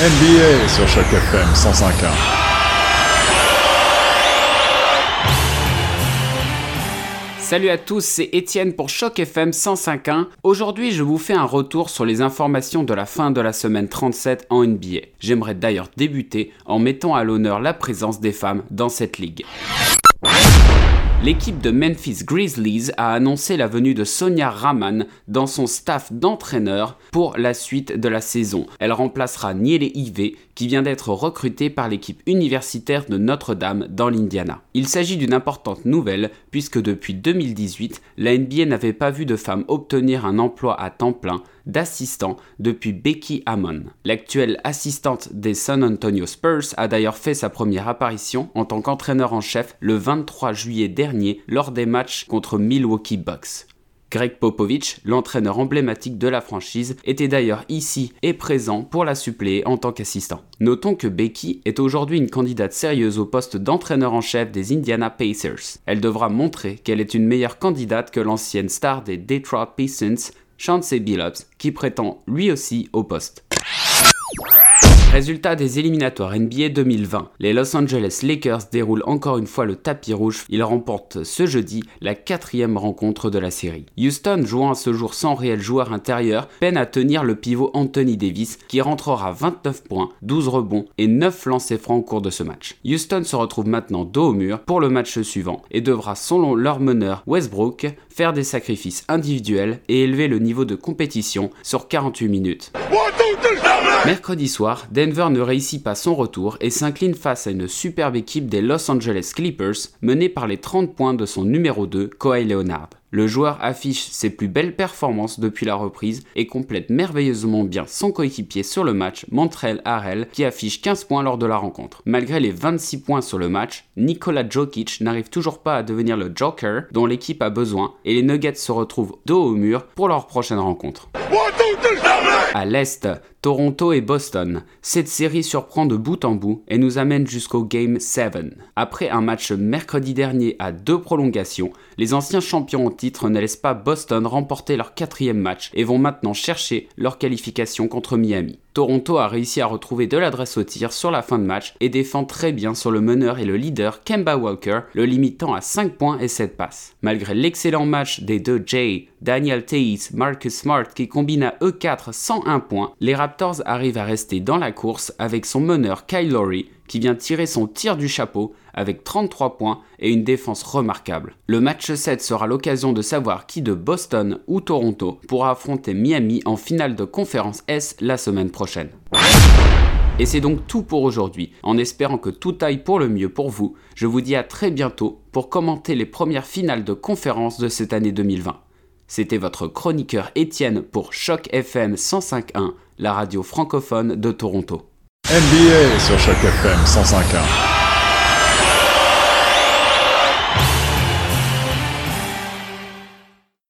NBA sur chaque FM 105.1. Salut à tous, c'est Étienne pour Choc FM 105.1. Aujourd'hui, je vous fais un retour sur les informations de la fin de la semaine 37 en NBA. J'aimerais d'ailleurs débuter en mettant à l'honneur la présence des femmes dans cette ligue. L'équipe de Memphis Grizzlies a annoncé la venue de Sonia Raman dans son staff d'entraîneur pour la suite de la saison. Elle remplacera Niele Ive qui vient d'être recruté par l'équipe universitaire de Notre-Dame dans l'Indiana. Il s'agit d'une importante nouvelle puisque depuis 2018, la NBA n'avait pas vu de femme obtenir un emploi à temps plein d'assistant depuis Becky Hammon. L'actuelle assistante des San Antonio Spurs a d'ailleurs fait sa première apparition en tant qu'entraîneur en chef le 23 juillet dernier lors des matchs contre Milwaukee Bucks. Greg Popovich, l'entraîneur emblématique de la franchise, était d'ailleurs ici et présent pour la suppléer en tant qu'assistant. Notons que Becky est aujourd'hui une candidate sérieuse au poste d'entraîneur en chef des Indiana Pacers. Elle devra montrer qu'elle est une meilleure candidate que l'ancienne star des Detroit Pistons, Chauncey Billups, qui prétend lui aussi au poste. Résultat des éliminatoires NBA 2020. Les Los Angeles Lakers déroulent encore une fois le tapis rouge. Ils remportent ce jeudi la quatrième rencontre de la série. Houston, jouant à ce jour sans réel joueur intérieur, peine à tenir le pivot Anthony Davis qui rentrera 29 points, 12 rebonds et 9 lancers francs au cours de ce match. Houston se retrouve maintenant dos au mur pour le match suivant et devra, selon leur meneur Westbrook, faire des sacrifices individuels et élever le niveau de compétition sur 48 minutes. Mercredi soir, Denver ne réussit pas son retour et s'incline face à une superbe équipe des Los Angeles Clippers menée par les 30 points de son numéro 2, Kawhi Leonard. Le joueur affiche ses plus belles performances depuis la reprise et complète merveilleusement bien son coéquipier sur le match, Montrell Harrell, qui affiche 15 points lors de la rencontre. Malgré les 26 points sur le match, Nikola Jokic n'arrive toujours pas à devenir le Joker dont l'équipe a besoin et les Nuggets se retrouvent dos au mur pour leur prochaine rencontre. À l'Est, Toronto et Boston. Cette série surprend de bout en bout et nous amène jusqu'au Game 7. Après un match mercredi dernier à deux prolongations, les anciens champions en titre ne laissent pas Boston remporter leur quatrième match et vont maintenant chercher leur qualification contre Miami. Toronto a réussi à retrouver de l'adresse au tir sur la fin de match et défend très bien sur le meneur et le leader Kemba Walker, le limitant à 5 points et 7 passes. Malgré l'excellent match des deux Jay, Daniel Tate, Marcus Smart qui combinent à E4 101 points, les Raptors arrivent à rester dans la course avec son meneur Kyle Lowry qui vient tirer son tir du chapeau avec 33 points et une défense remarquable. Le match 7 sera l'occasion de savoir qui de Boston ou Toronto pourra affronter Miami en finale de conférence S la semaine prochaine. Et c'est donc tout pour aujourd'hui. En espérant que tout aille pour le mieux pour vous, je vous dis à très bientôt pour commenter les premières finales de conférence de cette année 2020. C'était votre chroniqueur Étienne pour Choc FM 105.1, la radio francophone de Toronto. NBA sur chaque FM 105.1.